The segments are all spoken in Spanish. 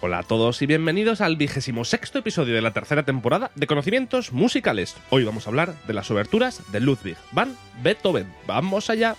Hola a todos y bienvenidos al vigésimo sexto episodio de la tercera temporada de Conocimientos Musicales. Hoy vamos a hablar de las oberturas de Ludwig van Beethoven. ¡Vamos allá!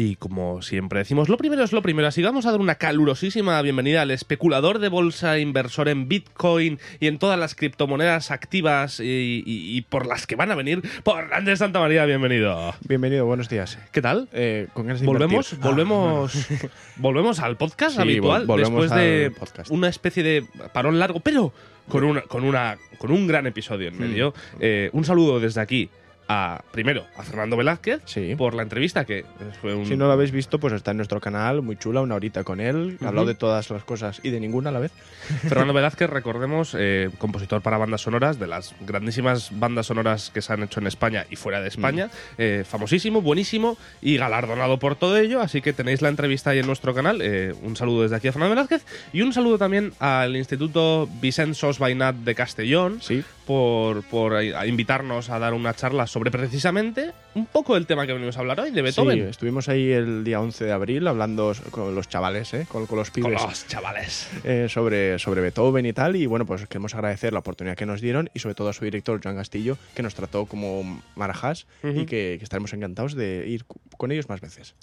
Y como siempre decimos, lo primero es lo primero, así vamos a dar una calurosísima bienvenida al especulador de bolsa, inversor en Bitcoin y en todas las criptomonedas activas y, y- y por las que van a venir, por Andrés Santa María, bienvenido. Bienvenido, buenos días. ¿Qué tal? Eh, con ganas de Volvemos, invertir. volvemos, volvemos al podcast Sí, habitual después de podcast. una especie de parón largo, pero con una, con una, con un gran episodio en Mm. medio. Eh, un saludo desde aquí a primero a Fernando Velázquez Sí. por la entrevista que fue un Si no lo habéis visto, pues está en nuestro canal, muy chula, una horita con él, Ujú. hablado de todas las cosas y de ninguna a la vez. Fernando Velázquez, recordemos, eh, compositor para bandas sonoras, de las grandísimas bandas sonoras que se han hecho en España y fuera de España. eh, famosísimo, buenísimo y galardonado por todo ello. Así que tenéis la entrevista ahí en nuestro canal. Eh, un saludo desde aquí a Fernando Velázquez y un saludo también al Instituto Vicent Sos Bainat de Castellón Sí, por, por a invitarnos a dar una charla sobre precisamente un poco el tema que venimos a hablar hoy, de Beethoven. sí, estuvimos ahí el día 11 de abril hablando con los chavales, ¿eh? con, con los Con pibes. los chavales. eh, sobre, sobre Beethoven y tal. Y bueno, pues queremos agradecer la oportunidad que nos dieron y sobre todo a su director, Joan Castillo, que nos trató como marajas y que, que estaremos encantados de ir con ellos más veces.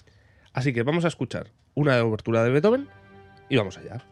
Así que vamos a escuchar una obertura de Beethoven y vamos allá.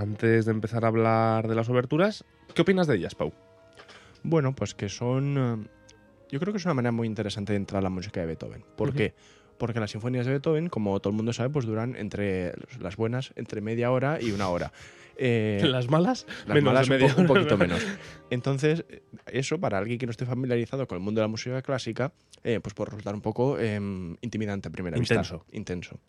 Antes de empezar a hablar de las oberturas, ¿qué opinas de ellas, Pau? Bueno, pues que son. eh, Yo creo que es una manera muy interesante de entrar a la música de Beethoven. ¿Por qué? Porque las sinfonías de Beethoven, como todo el mundo sabe, pues duran entre las buenas, entre media hora y una hora. Eh, ¿Las malas? las Menos malas de un, media un poquito menos. Entonces, eso para alguien que no esté familiarizado con el mundo de la música clásica, eh, pues puede resultar un poco em, intimidante a primera Intenso. vista. Intenso.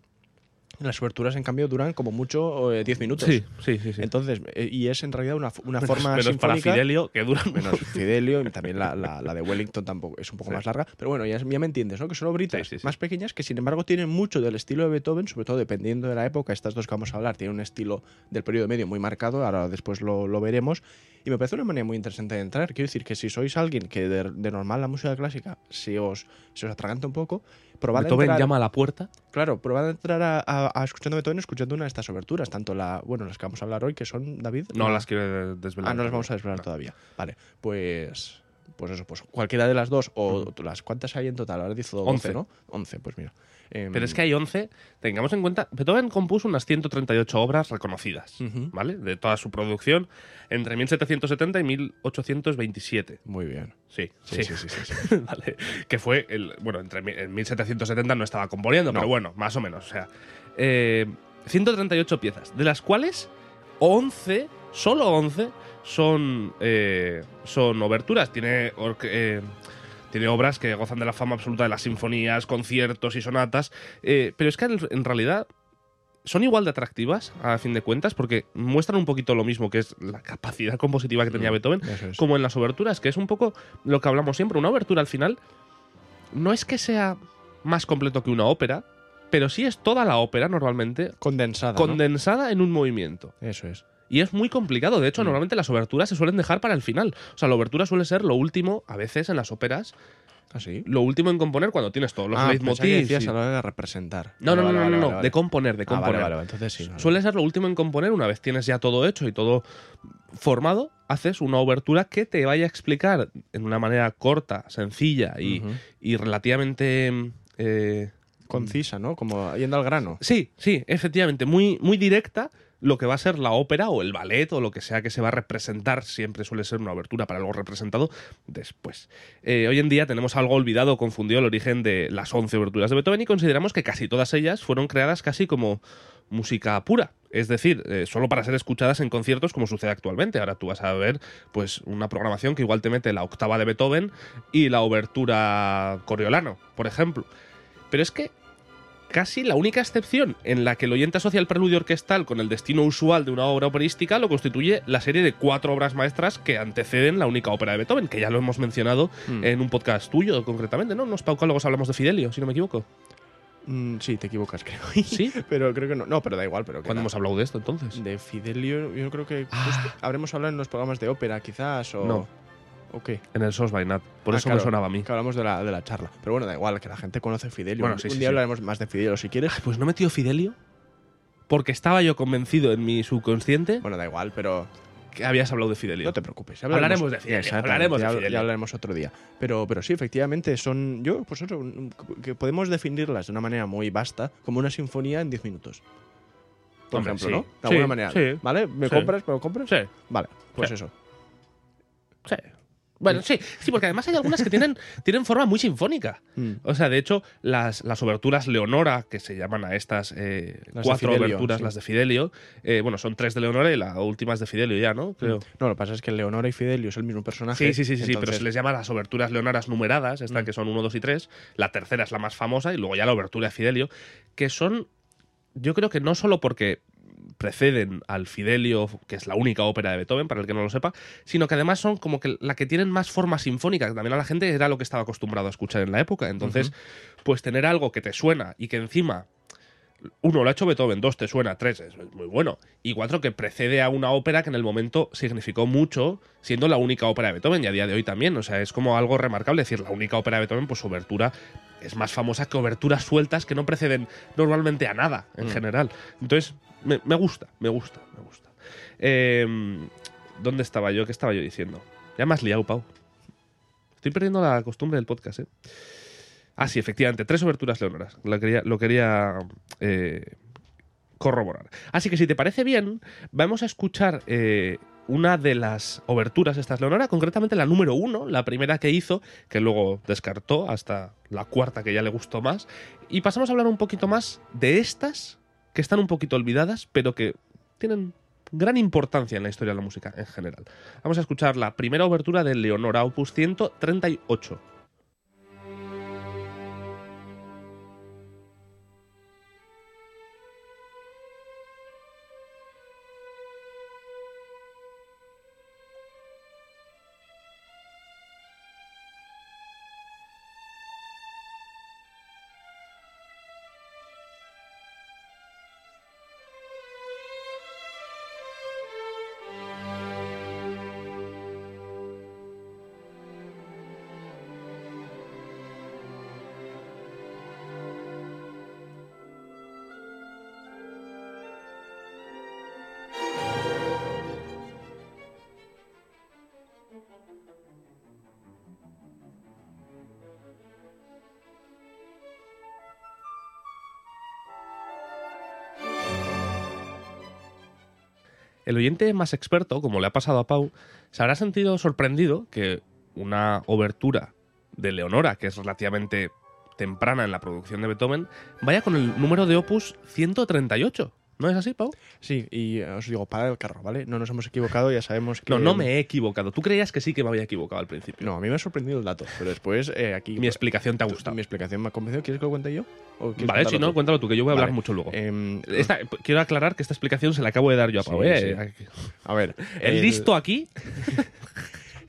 Las oberturas, en cambio, duran como mucho eh, 10 minutos. Sí, sí, sí. sí. Entonces, eh, y es en realidad una, una Menos- forma menos para sinfónica Fidelio, que duran menos Fidelio y también la, la- la de Wellington tampoco es un poco Sí. más larga pero bueno ya, ya me entiendes ¿no? que son obritas Sí, más pequeñas que sin embargo tienen mucho del estilo de Beethoven sobre todo dependiendo de la época estas dos que vamos a hablar tienen un estilo del periodo medio muy marcado ahora después lo, lo veremos y me parece una manera muy interesante de entrar quiero decir que si sois alguien que de, de normal la música clásica se os, se os atraganta un poco probad a Beethoven entrar, llama a la puerta. claro probad a entrar a, a- a escuchando Beethoven escuchando una de estas oberturas tanto la bueno las que vamos a hablar hoy que son David No La- las quiero desvelar. Ah, no las vamos a desvelar todavía. Vale, pues. Pues eso, pues cualquiera de las dos, o las cuántas hay en total, ahora dice 12, Once. ¿no? 11, pues mira. Em, Pero es que hay 11. Tengamos en cuenta, Beethoven compuso unas 138 obras reconocidas. ¿vale? De toda su producción entre 1770 y 1827. Muy bien. Sí, Sí, sí, sí, sí, sí. Vale. Que fue el. Bueno, entre en 1770 no estaba componiendo, No. pero bueno, más o menos. O sea, eh, 138 piezas, de las cuales 11, solo 11, son, eh, son oberturas. Tiene, eh, tiene obras que gozan de la fama absoluta de las sinfonías, conciertos y sonatas. eh, pero es que en, realidad son igual de atractivas, a fin de cuentas, porque muestran un poquito lo mismo que es la capacidad compositiva que tenía Mm, Beethoven es. como en las oberturas, que es un poco lo que hablamos siempre. Una obertura al final no es que sea más completo que una ópera, pero sí es toda la ópera normalmente Condensada. ¿no? condensada en un movimiento. Eso es. Y es muy complicado. De Mm. hecho, normalmente las oberturas se suelen dejar para el final. O sea, la obertura suele ser lo último, a veces en las óperas, ¿Así? lo último en componer cuando tienes todos los ah, leitmotivs. y- a la hora de representar. No, no, Vale, no, vale, no, no, vale, de componer, de Ah, vale, componer. vale, vale, entonces sí. Suele ser lo último en componer, una vez tienes ya todo hecho y todo formado, haces una obertura que te vaya a explicar en una manera corta, sencilla y, Ujú. y relativamente... eh, Concisa, ¿no? Como yendo al grano. Sí, sí, efectivamente, muy, muy directa lo que va a ser la ópera o el ballet o lo que sea que se va a representar, siempre suele ser una obertura para algo representado después. Eh, hoy en día tenemos algo olvidado, confundido el origen de las 11 oberturas de Beethoven y consideramos que casi todas ellas fueron creadas casi como música pura, es decir, eh, solo para ser escuchadas en conciertos como sucede actualmente. Ahora tú vas a ver pues una programación que igual te mete la octava de Beethoven y la obertura Coriolano, por ejemplo. Pero es que casi la única excepción en la que el oyente asocia el preludio orquestal con el destino usual de una obra operística lo constituye la serie de cuatro obras maestras que anteceden la única ópera de Beethoven, que ya lo hemos mencionado Mm. en un podcast tuyo concretamente, ¿no? En los paucálogos hablamos de Fidelio, si no me equivoco. Mm, sí, te equivocas, creo. ¿Sí? pero creo que no. No, pero da igual. Pero ¿Cuándo hemos hablado de esto entonces? De Fidelio, yo creo que Ah. habremos hablado en los programas de ópera, quizás, o. No. ¿O qué? En el Sos by Nat. Por Ah, eso claro, me sonaba a mí. Que hablamos de la, de la charla. Pero bueno, da igual, que la gente conoce Fidelio. Bueno, un sí, un sí, día sí. hablaremos más de Fidelio si quieres. Pues no metió Fidelio porque estaba yo convencido en mi subconsciente Bueno, da igual, pero que habías hablado de Fidelio. no te preocupes. Hablaremos de Fidelio, hablaremos de ya, Fidelio. ya hablaremos otro día. Pero, pero sí, efectivamente, son. Yo, pues eso, que podemos definirlas de una manera muy vasta, como una sinfonía en 10 minutos. Por Hombre, ejemplo, sí. ¿no? De Sí, alguna manera. sí. ¿Vale? ¿Me compras? ¿Me lo compras? Sí, Vale, pues eso. sí. Bueno, sí, sí, porque además hay algunas que tienen, tienen forma muy sinfónica. Mm. O sea, de hecho, las, las oberturas Leonora, que se llaman a estas eh, cuatro Fidelio, oberturas, sí. las de Fidelio, eh, bueno, son tres de Leonora y la última es de Fidelio ya, ¿no? Creo. No, lo que pasa es que Leonora y Fidelio es el mismo personaje. Sí, sí, sí, sí, sí, pero entonces- se les llama las oberturas leonaras numeradas, esta Mm. que son 1, 2 y 3. La tercera es la más famosa y luego ya la obertura de Fidelio, que son, yo creo que no solo porque preceden al Fidelio, que es la única ópera de Beethoven, para el que no lo sepa, sino que además son como que la que tienen más forma sinfónica, que también a la gente era lo que estaba acostumbrado a escuchar en la época. Entonces, pues tener algo que te suena y que encima uno lo ha hecho Beethoven, dos te suena, tres es muy bueno, y cuatro que precede a una ópera que en el momento significó mucho, siendo la única ópera de Beethoven y a día de hoy también. O sea, es como algo remarcable decir, la única ópera de Beethoven, pues su obertura es más famosa que oberturas sueltas que no preceden normalmente a nada en Mm. general. Entonces, me, gusta, me gusta, me gusta. Eh, ¿Dónde estaba yo? ¿Qué estaba yo diciendo? Ya me has liado, Pau. Estoy perdiendo la costumbre del podcast, ¿eh? Ah, sí, efectivamente, tres oberturas leonoras. Lo quería, lo quería eh, corroborar. Así que si te parece bien, vamos a escuchar eh, una de las oberturas de estas Leonora, concretamente la número uno, la primera que hizo, que luego descartó hasta la cuarta que ya le gustó más. Y pasamos a hablar un poquito más de estas, que están un poquito olvidadas, pero que tienen gran importancia en la historia de la música en general. Vamos a escuchar la primera obertura de Leonora, opus 138. El oyente más experto, como le ha pasado a Pau, se habrá sentido sorprendido que una obertura de Leonora, que es relativamente temprana en la producción de Beethoven, vaya con el número de opus 138. ¿No es así, Pau? Sí, y eh, os digo, para el carro, ¿vale? No nos hemos equivocado, ya sabemos que. No, no me he equivocado. Tú creías que sí que me había equivocado al principio. No, a mí me ha sorprendido el dato, pero después eh, aquí. Mi explicación te ha gustado. Mi explicación me ha convencido. ¿Quieres que lo cuente yo? ¿O quieres Vale, si no, tú? cuéntalo tú, que yo voy a hablar Vale. mucho luego. Em, Esta- quiero aclarar que esta explicación se la acabo de dar yo a Pau. Sí, ¿eh? a ver, El listo aquí.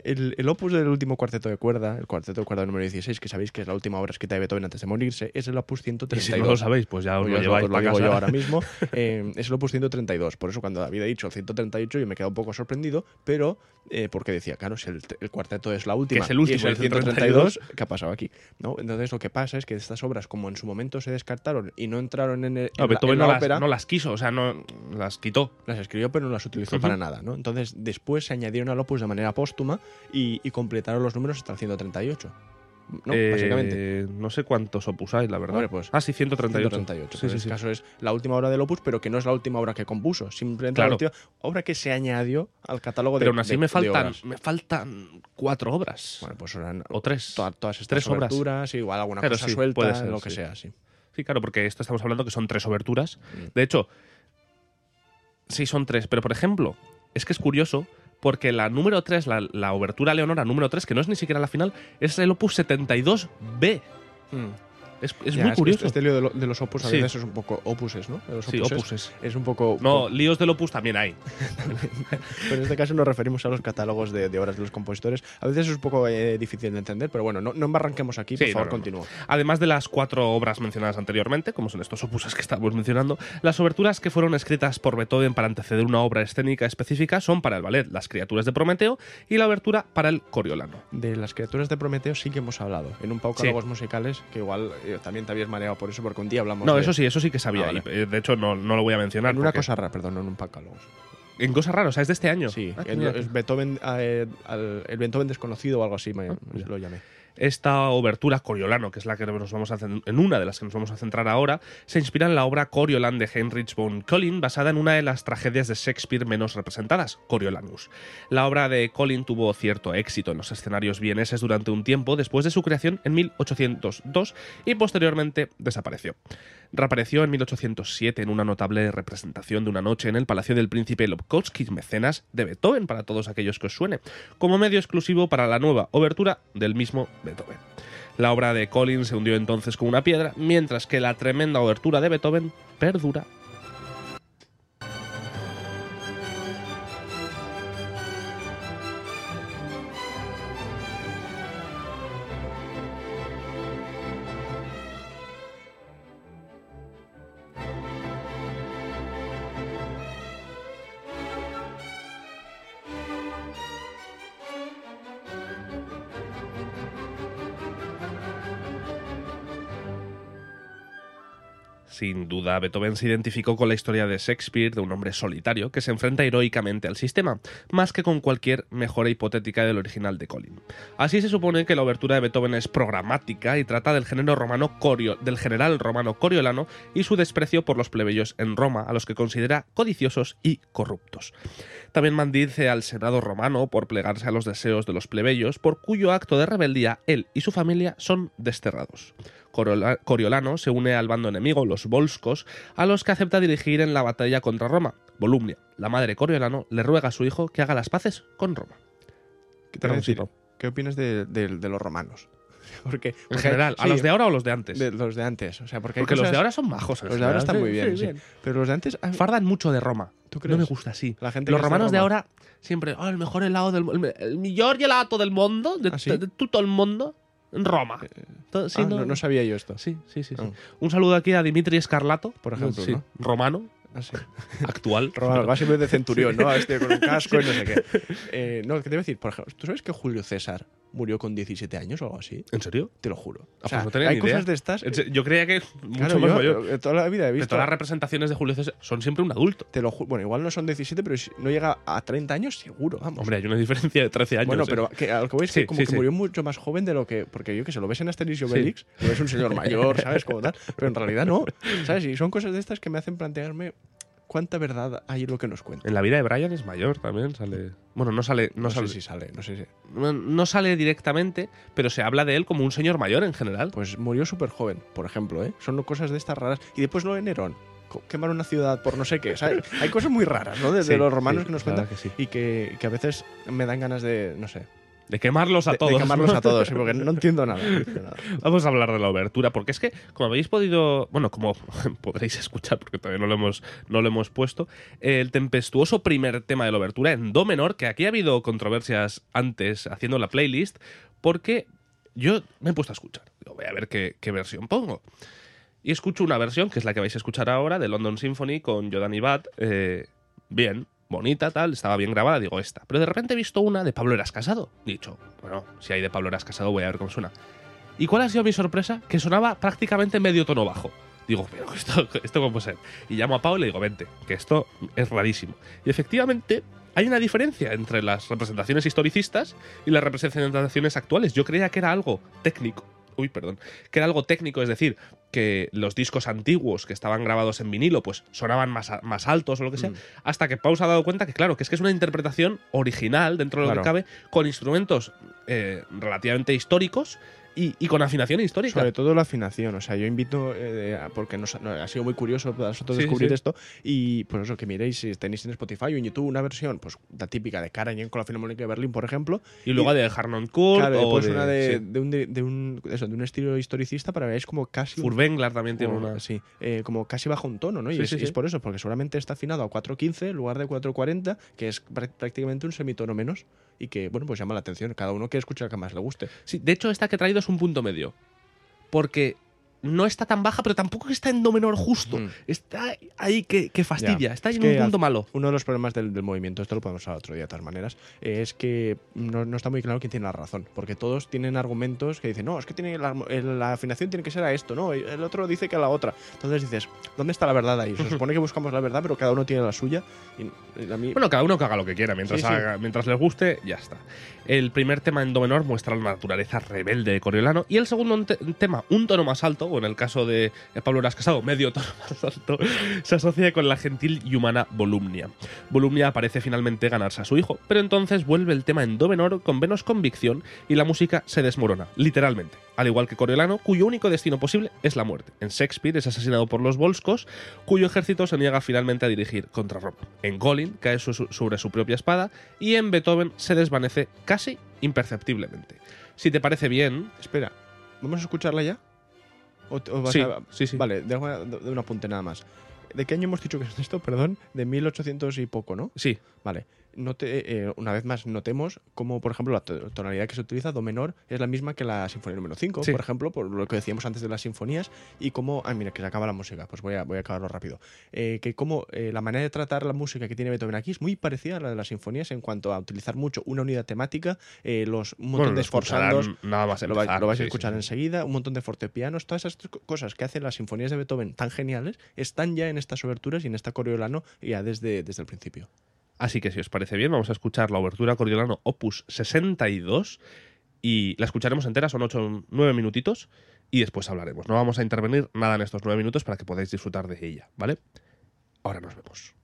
El, el opus del último cuarteto de cuerda, el cuarteto de cuerda número 16, que sabéis que es la última obra escrita de Beethoven antes de morirse, es el opus Y 132. si no lo sabéis, pues ya os Pues lo lleváis lo digo yo ahora mismo. Eh, es el opus 132. Por eso cuando David ha dicho el 138 yo me he quedado un poco sorprendido, pero eh, porque decía, claro, si el, el cuarteto es la última es el último, y es el el 132, ¿qué ha pasado aquí? ¿No? Entonces lo que pasa es que estas obras, como en su momento se descartaron y no entraron en, el, No, en la, Beethoven en no la las, no las quiso, o sea, no las quitó. las escribió pero no las utilizó para nada, ¿no? Entonces después se añadieron al opus de manera póstuma y, y completaron los números hasta el 138. ¿No? Eh, Básicamente. No sé cuántos opus hay, la verdad. Hombre, pues, ah, sí, 138. 138. Sí, Pero sí, caso es la última obra del opus, pero que no es la última obra que compuso. Simplemente Claro. la última obra que se añadió al catálogo de Pero aún así de- me faltan, me faltan cuatro obras. Bueno, pues eran o tres. toda- todas estas tres obras. igual alguna Claro, cosa suelta, puede ser, lo que sea, sí. Sí, claro, porque esto estamos hablando que son tres oberturas. Mm. De hecho, sí son tres, pero por ejemplo, es que es curioso porque la número 3, la, la obertura Leonora número 3, que no es ni siquiera la final, es el opus 72B. Es, es Ya, muy curioso. Este lío de, lo- de los opus a Sí. veces es un poco opuses, ¿no? De los sí, opuses. Es un poco. No, líos del opus también hay. Pero en este caso nos referimos a los catálogos de, de obras de los compositores. A veces es un poco eh, difícil de entender, pero bueno, no, no embarranquemos aquí, por Sí, favor, no, no. continúa. Además de las cuatro obras mencionadas anteriormente, como son estos opuses que estamos mencionando, las oberturas que fueron escritas por Beethoven para anteceder una obra escénica específica son para el ballet Las criaturas de Prometeo y la obertura para el Coriolano. De las criaturas de Prometeo sí que hemos hablado. En un Sí. catálogos musicales, que igual eh, también te habías mareado por eso, porque un día hablamos No, de- eso sí, eso sí que sabía. Ah, vale. y, eh, de hecho, no, no lo voy a mencionar. En una porque- cosa rara, perdón, no en un pacálogos. En cosas raras, o sea, es de este año. Sí, Ah, el, Beethoven, eh, al- el Beethoven desconocido o algo así me, mira. lo llamé. Esta obertura Coriolano, que es la que nos vamos a en una de las que nos vamos a centrar ahora, se inspira en la obra Coriolan de Heinrich von Collin, basada en una de las tragedias de Shakespeare menos representadas, Coriolanus. La obra de Collin tuvo cierto éxito en los escenarios vieneses durante un tiempo después de su creación en 1802 y posteriormente desapareció. Reapareció en 1807 en una notable representación de una noche en el Palacio del Príncipe Lobkowski, mecenas de Beethoven, para todos aquellos que os suene, como medio exclusivo para la nueva obertura del mismo Beethoven. La obra de Collins se hundió entonces como una piedra, mientras que la tremenda obertura de Beethoven perdura. Beethoven se identificó con la historia de Shakespeare de un hombre solitario que se enfrenta heroicamente al sistema, más que con cualquier mejora hipotética del original de Collin. Así se supone que la obertura de Beethoven es programática y trata del género romano corio, del general romano Coriolano y su desprecio por los plebeyos en Roma, a los que considera codiciosos y corruptos. También maldice al Senado romano por plegarse a los deseos de los plebeyos, por cuyo acto de rebeldía él y su familia son desterrados. Corola- Coriolano se une al bando enemigo, los Volscos, a los que acepta dirigir en la batalla contra Roma. Volumnia, la madre Coriolano, le ruega a su hijo que haga las paces con Roma. ¿Qué, te decir? ¿Qué opinas de, de- de los romanos? Porque, En general, ¿a los de ahora o los de antes? de los de antes. O sea, porque, hay Porque los de ahora son majos. los de ahora están muy bien, sí, sí. Pero los de antes. Fardan mucho de Roma. ¿Tú No crees? me gusta así. La gente Los de romanos de ahora siempre, "Oh, el mejor helado del mundo, el mejor helado del mundo, de, ¿Ah, de todo el mundo, Roma. Sí, ah, no, no sabía yo esto. Sí, sí, sí. sí. Ah. Un saludo aquí a Dimitri Escarlato, Por ejemplo, sí, ¿no? romano, Actual. Romano, va siempre de centurión, ¿no? Este con un casco y no sé qué. Eh, no, ¿qué te iba a decir? Por ejemplo, ¿tú sabes que Julio César murió con 17 años o algo así? ¿En serio? Te lo juro. Ah, O sea, pues no tenía hay ni idea. cosas de estas. Se- Yo creía que mucho Claro, más yo, mayor. toda la vida he De visto. todas las representaciones de Julio César son siempre un adulto. Te lo ju- bueno, igual no son 17, pero si no llega a 30 años, seguro, vamos. Hombre, hay una diferencia de 13 años. bueno, ¿eh? pero que, a lo que voy es Sí, que como sí, que sí. murió mucho más joven de lo que. Porque yo que sé, lo ves en Asterix y. Obelix, lo ves un señor mayor, ¿sabes? Como tal. Pero en realidad no. ¿Sabes? Y son cosas de estas que me hacen plantearme cuánta verdad hay en lo que nos cuentan. En la vida de Brian es mayor también, sale. Bueno, no sale. No, No, sale, sé si sale, no sé si. no- no sale directamente, pero se habla de él como un señor mayor en general. Pues murió súper joven, por ejemplo, ¿eh? Son cosas de estas raras. Y después lo de Nerón. Quemar una ciudad por no sé qué. Hay cosas muy raras, ¿no? De, los romanos sí, que nos cuentan. verdad que sí. Y que, que a veces me dan ganas de, no sé, de quemarlos a de- todos. De quemarlos a todos, porque no entiendo nada. no entiendo nada. Vamos a hablar de la obertura, porque es que, como habéis podido, bueno, como podréis escuchar, porque todavía no lo hemos, no lo hemos puesto, el tempestuoso primer tema de la obertura en do menor, que aquí ha habido controversias antes haciendo la playlist, porque yo me he puesto a escuchar. Digo, voy a ver qué, qué versión pongo. Y escucho una versión, que es la que vais a escuchar ahora, de London Symphony con Jordan Ibat. eh, bien, bonita, tal, estaba bien grabada, digo esta. Pero de repente he visto una de Pablo Eras Casado. Dicho, bueno, si hay de Pablo Eras Casado, voy a ver cómo suena. ¿Y cuál ha sido mi sorpresa? Que sonaba prácticamente medio tono bajo. Digo, pero esto, esto cómo puede ser. Y llamo a Pau y le digo, vente, que esto es rarísimo. Y efectivamente, hay una diferencia entre las representaciones historicistas y las representaciones actuales. Yo creía que era algo técnico. Uy, perdón. Que era algo técnico, es decir, que los discos antiguos que estaban grabados en vinilo, pues sonaban más, más altos o lo que sea. Mm. Hasta que Pau se ha dado cuenta que, claro, que es que es una interpretación original dentro de lo que cabe, con instrumentos eh, relativamente históricos y, y con afinación histórica. Sobre todo la afinación. O sea, yo invito, eh, porque nos, no, ha sido muy curioso para nosotros Sí, descubrir sí. esto. Y pues eso, que miréis si tenéis en Spotify o en YouTube una versión, pues la típica de Karajan con la Filarmónica de Berlín, por ejemplo. y luego de Harnon Kurt claro, o después de, una de, sí. de un, de, un, eso, de un estilo historicista para veáis como casi. Furtwängler también tiene una. Sí, eh, como casi bajo un tono, ¿no? Y, es, y por eso, porque seguramente está afinado a 4.15 en lugar de 4.40, que es prá- prácticamente un semitono menos y que, bueno, pues llama la atención. Cada uno quiere escuchar que más le guste. Sí, de hecho, esta que he traído es un punto medio. Porque no está tan baja, pero tampoco está en do menor justo. Mm. Está ahí que, que fastidia. Está Es en un punto al- malo. Uno de los problemas del, del movimiento, esto lo podemos hablar otro día de todas maneras, eh, es que no, no está muy claro quién tiene la razón. Porque todos tienen argumentos que dicen, no, es que tiene la, la afinación tiene que ser a esto, no, el otro dice que a la otra. Entonces dices, ¿dónde está la verdad ahí? Se supone que buscamos la verdad, pero cada uno tiene la suya. Y, y a mí, Bueno, cada uno que haga lo que quiera. Mientras, Sí, sí. haga- mientras les guste, ya está. El primer tema en do menor muestra la naturaleza rebelde de Coriolano. Y el segundo te- tema, un tono más alto, o en el caso de de Pablo Eras Casado, medio tono más alto, se asocia con la gentil y humana Volumnia. Volumnia parece finalmente ganarse a su hijo, pero entonces vuelve el tema en do menor con menos convicción y la música se desmorona, literalmente. Al igual que Coriolano, cuyo único destino posible es la muerte. En Shakespeare es asesinado por los Volscos, cuyo ejército se niega finalmente a dirigir contra Roma. En Golin cae su- sobre su propia espada y en Beethoven se desvanece casi imperceptiblemente. Si te parece bien, espera, ¿vamos a escucharla ya? ¿O, o vas Sí, a- sí, sí. Vale, de un apunte nada más. ¿De qué año hemos dicho que es esto? Perdón, de 1800 y poco, ¿no? sí, Vale. Note, eh, una vez más, notemos cómo, por ejemplo, la to- tonalidad que se utiliza, Do menor, es la misma que la sinfonía número 5, Sí. por ejemplo, por lo que decíamos antes de las sinfonías, y cómo. Ah, mira, que se acaba la música, pues voy a, voy a acabarlo rápido. Eh, que como eh, la manera de tratar la música que tiene Beethoven aquí es muy parecida a la de las sinfonías en cuanto a utilizar mucho una unidad temática, eh, los, un montón bueno, de esforzandos. nada más Lo, va- lo vais sí, a escuchar sí. enseguida, un montón de fortepianos, todas esas co- cosas que hacen las sinfonías de Beethoven tan geniales están ya en estas oberturas y en esta Coriolano ya desde, desde el principio. Así que si os parece bien, vamos a escuchar la obertura Coriolano Opus 62 y la escucharemos entera, son 8 9 minutitos y después hablaremos. No vamos a intervenir nada en estos 9 minutos para que podáis disfrutar de ella, ¿vale? Ahora nos vemos.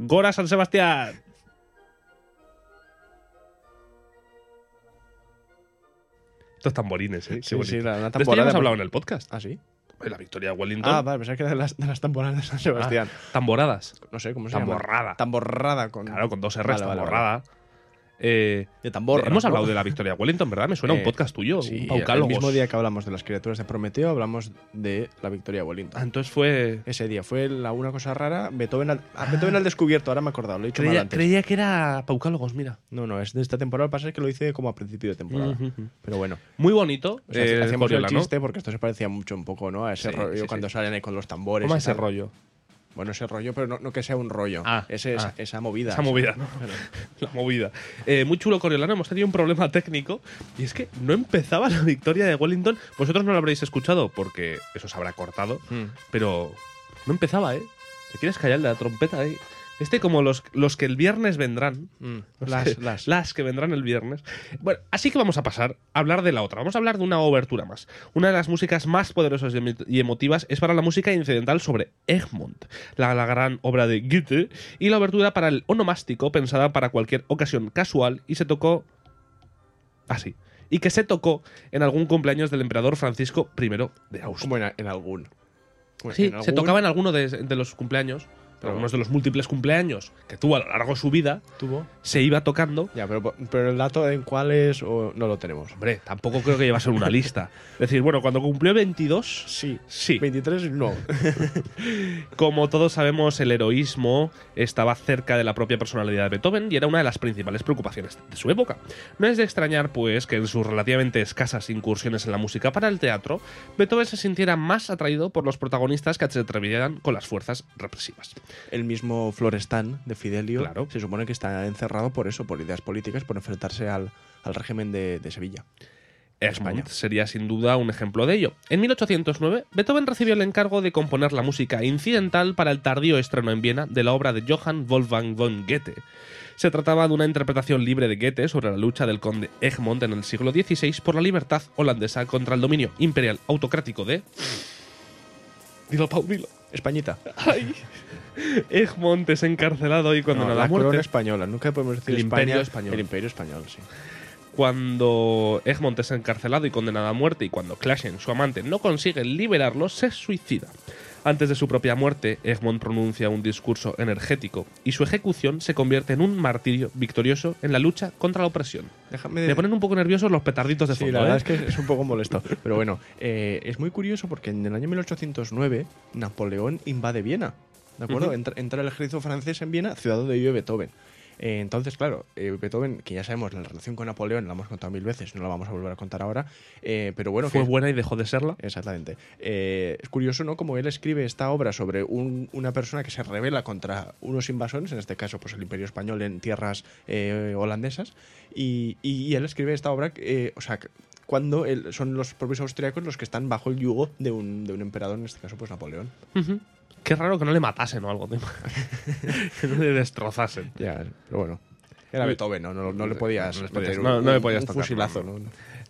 Gora San Sebastián. Estos tamborines, ¿eh? Qué Sí, bonito. sí, la- la de esto ya hemos hablado en el podcast. ¿Ah, sí? La victoria de Wellington. Ah, vale, pensaba que era de las, de las temporadas de San Sebastián. Tamboradas. No sé cómo se llama. Tamborrada. Tamborrada con. Claro, con dos R's, Vale, vale, tamborrada. Eh, De tambor. hemos hablado de la victoria de Wellington, ¿verdad? Me suena un Eh, podcast tuyo, Sí, un el mismo día que hablamos de las criaturas de Prometeo, hablamos de la victoria de Wellington. Ah, entonces fue. Ese día fue la, una cosa rara. Beethoven al, ah, Beethoven al descubierto, ahora me he acordado, lo he dicho mal Creía, antes. creía que era Paucálogos, mira. No, no, es de esta temporada. Lo que pasa es que lo hice como a principio de temporada. Pero bueno, Muy bonito. o sea, eh, hacíamos el chiste porque esto se parecía mucho un poco, ¿no? A ese Sí, rollo sí, cuando salen ahí con los tambores. Y ese rollo. Bueno, ese rollo, pero no, no que sea un rollo. Ah, Ese- esa, ah. esa movida. Esa movida, ¿no? La movida. Eh, muy chulo Coriolano, hemos tenido un problema técnico y es que no empezaba la victoria de Wellington. Vosotros no lo habréis escuchado porque eso se habrá cortado, Mm. pero no empezaba, ¿eh? ¿Te quieres callar de la trompeta ahí? Este como los, los que el viernes vendrán. Mm. No Las, sé, las. las que vendrán el viernes. Bueno, así que vamos a pasar a hablar de la otra. Vamos a hablar de una obertura más. Una de las músicas más poderosas y emo- y emotivas es para la música incidental sobre Egmont, la, la gran obra de Goethe, y la obertura para el onomástico, pensada para cualquier ocasión casual, y se tocó así. Y que se tocó en algún cumpleaños del emperador Francisco I de Austria. Como en, en algún. Sí, en se tocaba en alguno de, de los cumpleaños, Pero- algunos de los múltiples cumpleaños que tuvo a lo largo de su vida, ¿Tuvo? se iba tocando Ya, pero, pero el dato en cuál es o no lo tenemos. Hombre, tampoco creo que llevase una lista. Es decir, bueno, cuando cumplió 22, Sí. sí. 23 no. Como todos sabemos, el heroísmo estaba cerca de la propia personalidad de Beethoven y era una de las principales preocupaciones de su época. No es de extrañar, pues, que en sus relativamente escasas incursiones en la música para el teatro, Beethoven se sintiera más atraído por los protagonistas que se atrevían con las fuerzas represivas. El mismo Florestan de Fidelio Claro. se supone que está encerrado por eso, por ideas políticas, por enfrentarse al, al régimen de, de Sevilla. Egmont España. sería sin duda un ejemplo de ello. En 1809, Beethoven recibió el encargo de componer la música incidental para el tardío estreno en Viena de la obra de Johann Wolfgang von Goethe. Se trataba de una interpretación libre de Goethe sobre la lucha del conde Egmont en el siglo XVI por la libertad holandesa contra el dominio imperial autocrático de... Dilo, Pau, dilo. Españita. Ay. Egmont es encarcelado y condenado No, la a muerte. corona española. Nunca podemos decir El España. imperio español. El imperio español, sí. Cuando Egmont es encarcelado y condenado a muerte y cuando Clashen, su amante, no consiguen liberarlo, se suicida. Antes de su propia muerte, Egmont pronuncia un discurso energético y su ejecución se convierte en un martirio victorioso en la lucha contra la opresión. Déjame Me ponen un poco nerviosos los petarditos de Sí, fondo. la verdad ¿eh? es que es un poco molesto. Pero bueno, eh, es muy curioso porque en el año 1809 Napoleón invade Viena. ¿De acuerdo? Entra, entra el ejército francés en Viena, ciudad donde vive Beethoven. Eh, entonces, claro, eh, Beethoven, que ya sabemos la relación con Napoleón, la hemos contado mil veces, no la vamos a volver a contar ahora. eh, pero bueno, Fue que- buena y dejó de serla. Exactamente. Eh, es curioso, ¿no? Como él escribe esta obra sobre un- una persona que se revela contra unos invasores, en este caso, pues el Imperio Español en tierras holandesas, y, y él escribe esta obra, o sea, que cuando él- son los propios austriacos los que están bajo el yugo de un, de un emperador, en este caso, pues Napoleón. Qué raro que no le matasen o algo. tío. que no le destrozasen. Ya, pero bueno. Era Beethoven, ¿no? No, no le podías, No podías- no- le podías un tocar, fusilazo, ¿no?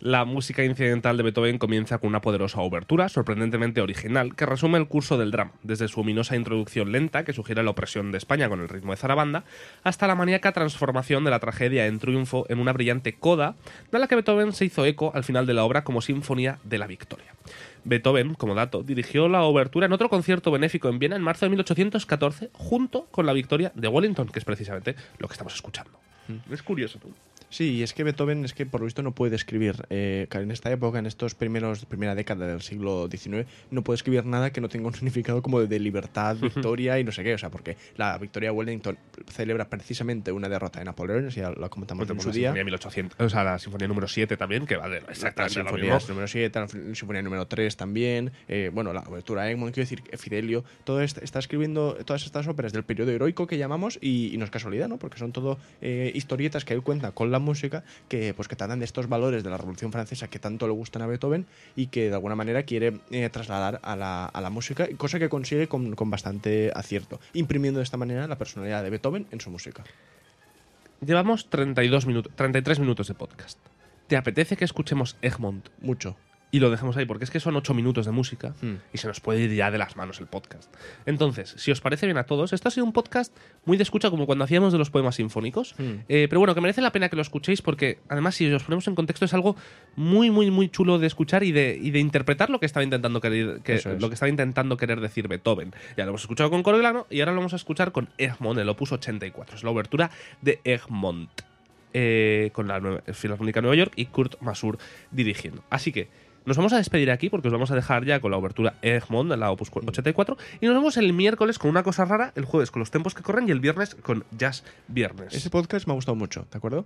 La música incidental de Beethoven comienza con una poderosa obertura, sorprendentemente original, que resume el curso del drama, desde su ominosa introducción lenta, que sugiere la opresión de España con el ritmo de zarabanda, hasta la maníaca transformación de la tragedia en triunfo en una brillante coda, de la que Beethoven se hizo eco al final de la obra como Sinfonía de la Victoria. Beethoven, como dato, dirigió la obertura en otro concierto benéfico en Viena en marzo de 1814, junto con la Victoria de Wellington, que es precisamente lo que estamos escuchando. Es curioso, tú. Sí, y es que Beethoven es que por lo visto no puede escribir. eh, en esta época, en estos primeros, primera década del siglo XIX, no puede escribir nada que no tenga un significado como de libertad, victoria y no sé qué. O sea, porque la victoria de Wellington celebra precisamente una derrota de Napoleón, ya la comentamos en su la día. sinfonía 1800, o sea, la sinfonía número 7 también, que va de La exactamente lo sinfonía número 7, la sinfonía número 3 también, eh, bueno, la obertura de Egmont, quiero decir, Fidelio, todo esto, está escribiendo todas estas óperas del periodo heroico que llamamos y, y no es casualidad, ¿no? Porque son todo eh, historietas que él cuenta con la música que pues que tratan de estos valores de la Revolución Francesa que tanto le gustan a Beethoven y que de alguna manera quiere eh, trasladar a la, a la música, cosa que consigue con, con bastante acierto, imprimiendo de esta manera la personalidad de Beethoven en su música. Llevamos 32 minutos, 33 minutos de podcast. ¿Te apetece que escuchemos Egmont Mucho. Y lo dejemos ahí, porque es que son ocho minutos de música Hmm. y se nos puede ir ya de las manos el podcast. Entonces, si os parece bien a todos, esto ha sido un podcast muy de escucha como cuando hacíamos de los poemas sinfónicos, Hmm. Eh, pero bueno, que merece la pena que lo escuchéis porque además si os ponemos en contexto es algo muy, muy, muy chulo de escuchar y de, y de interpretar lo que estaba intentando querer, que, Eso es. lo que estaba intentando querer decir Beethoven. Ya lo hemos escuchado con Coriolano y ahora lo vamos a escuchar con Egmont, el opus 84. Es la obertura de Egmont. eh, con la Filarmónica de Nueva York y Kurt Masur dirigiendo. Así que nos vamos a despedir aquí porque os vamos a dejar ya con la obertura Egmont la Opus 84 y nos vemos el miércoles con una cosa rara, el jueves con los tempos que corren y el viernes con Jazz Viernes. Ese podcast me ha gustado mucho, ¿de acuerdo?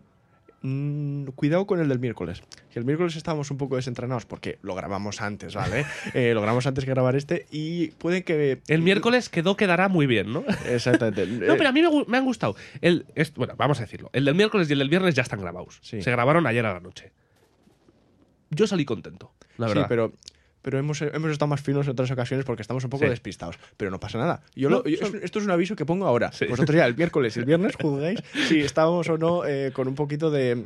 Mm, cuidado con el del miércoles. Que el miércoles estábamos un poco desentrenados porque lo grabamos antes, ¿vale? Eh, lo grabamos antes que grabar este y puede que... El miércoles quedó, quedará muy bien, ¿no? Exactamente. No, pero a mí me, han gustado. El, es- bueno, vamos a decirlo. El del miércoles y el del viernes ya están grabados. Sí. Se grabaron ayer a la noche. Yo salí contento, la verdad. Sí, pero, pero hemos, hemos estado más finos en otras ocasiones porque estamos un poco Sí. despistados. Pero no pasa nada. Yo No, lo- yo- son- esto es un aviso que pongo ahora. Sí. Vosotros ya el miércoles y el viernes juzgáis si estábamos o no eh, con un poquito de...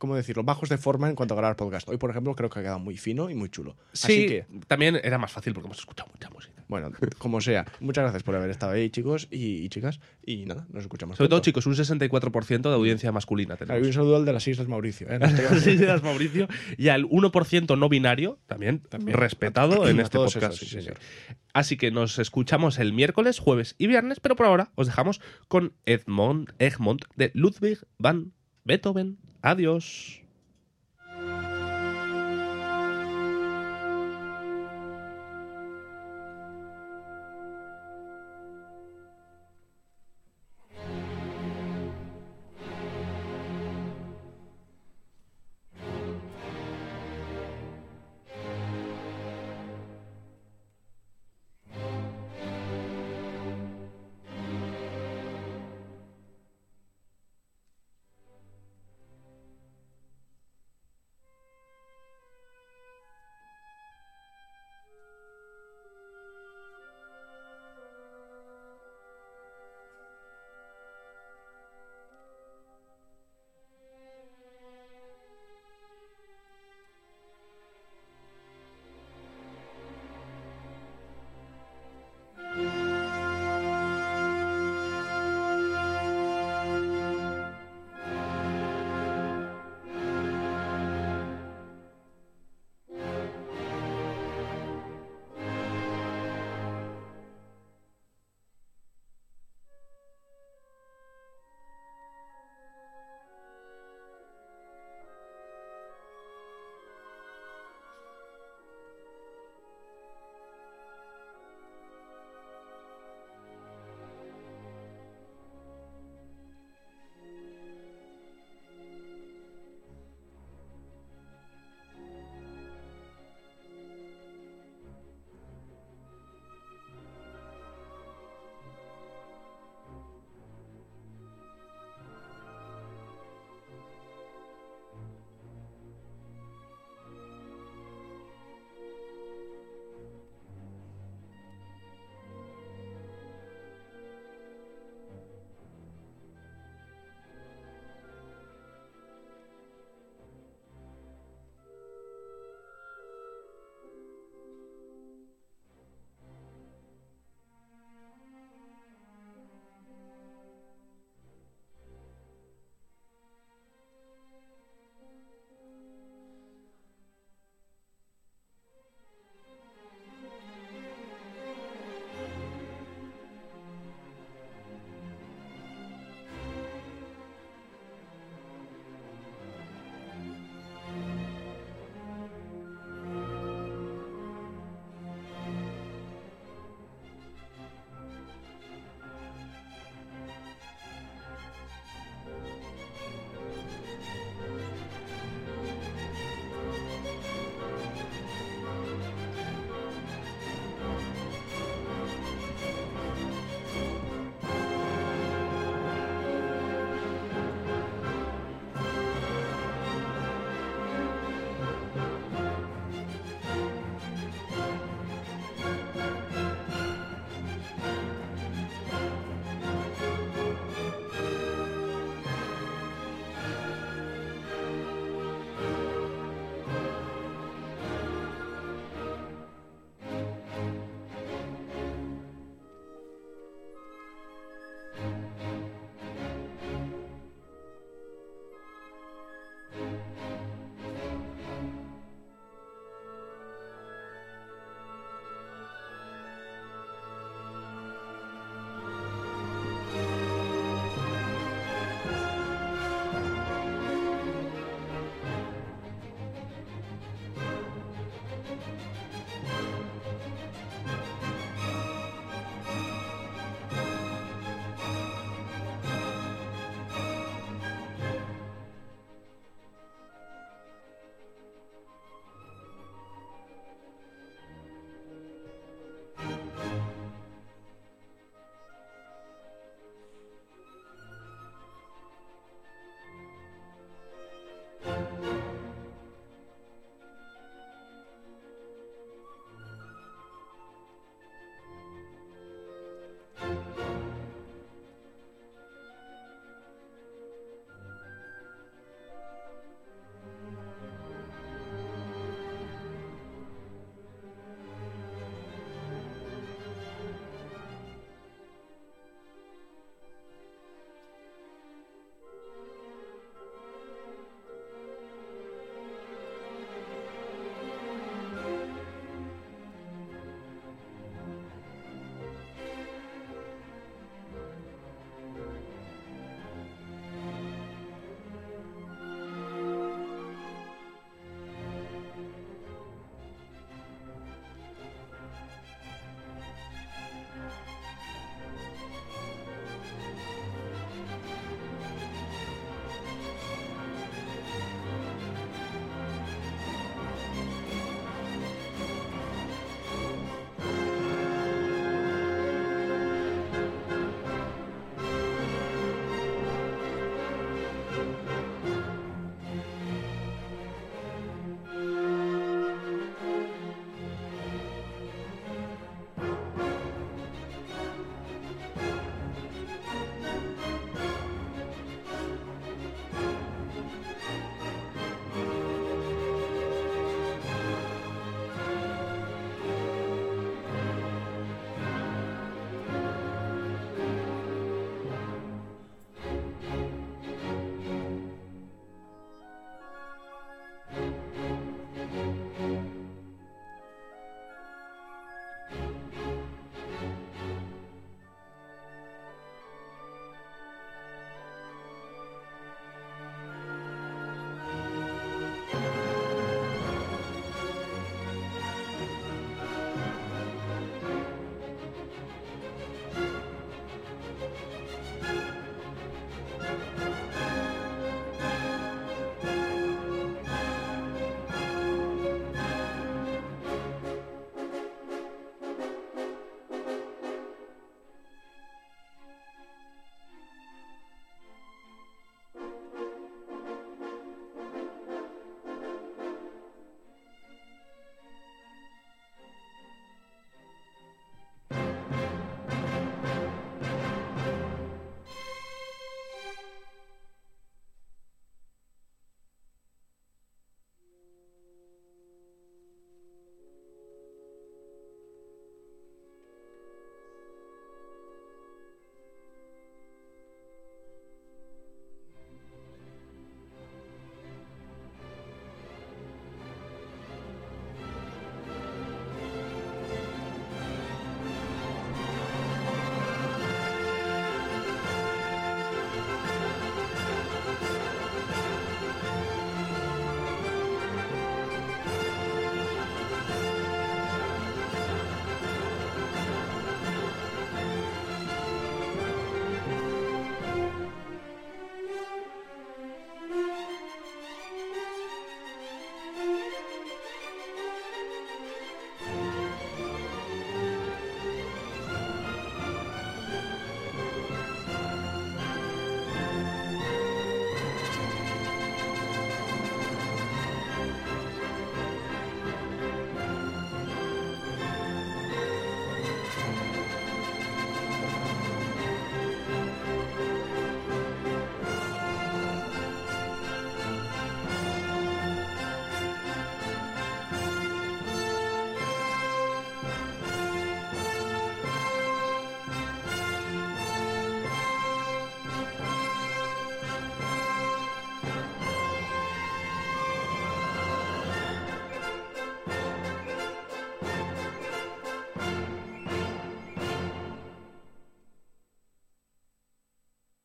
¿Cómo decirlo? Bajos de forma en cuanto a grabar podcast. Hoy, por ejemplo, creo que ha quedado muy fino y muy chulo. sí, Así que, también era más fácil porque hemos escuchado mucha música. bueno, como sea. Muchas gracias por haber estado ahí, chicos y, y chicas. Y nada, nos escuchamos. Sobre todo, chicos, un 64% de audiencia masculina tenemos. un saludo al de las Islas Mauricio. ¿eh? Sí, das, Mauricio. Y al 1% no binario, también, También. respetado en este podcast. esos, sí, Sí, sí. señor. Así que nos escuchamos el miércoles, jueves y viernes, pero por ahora os dejamos con Edmond, Egmont de Ludwig van Beethoven. Adiós.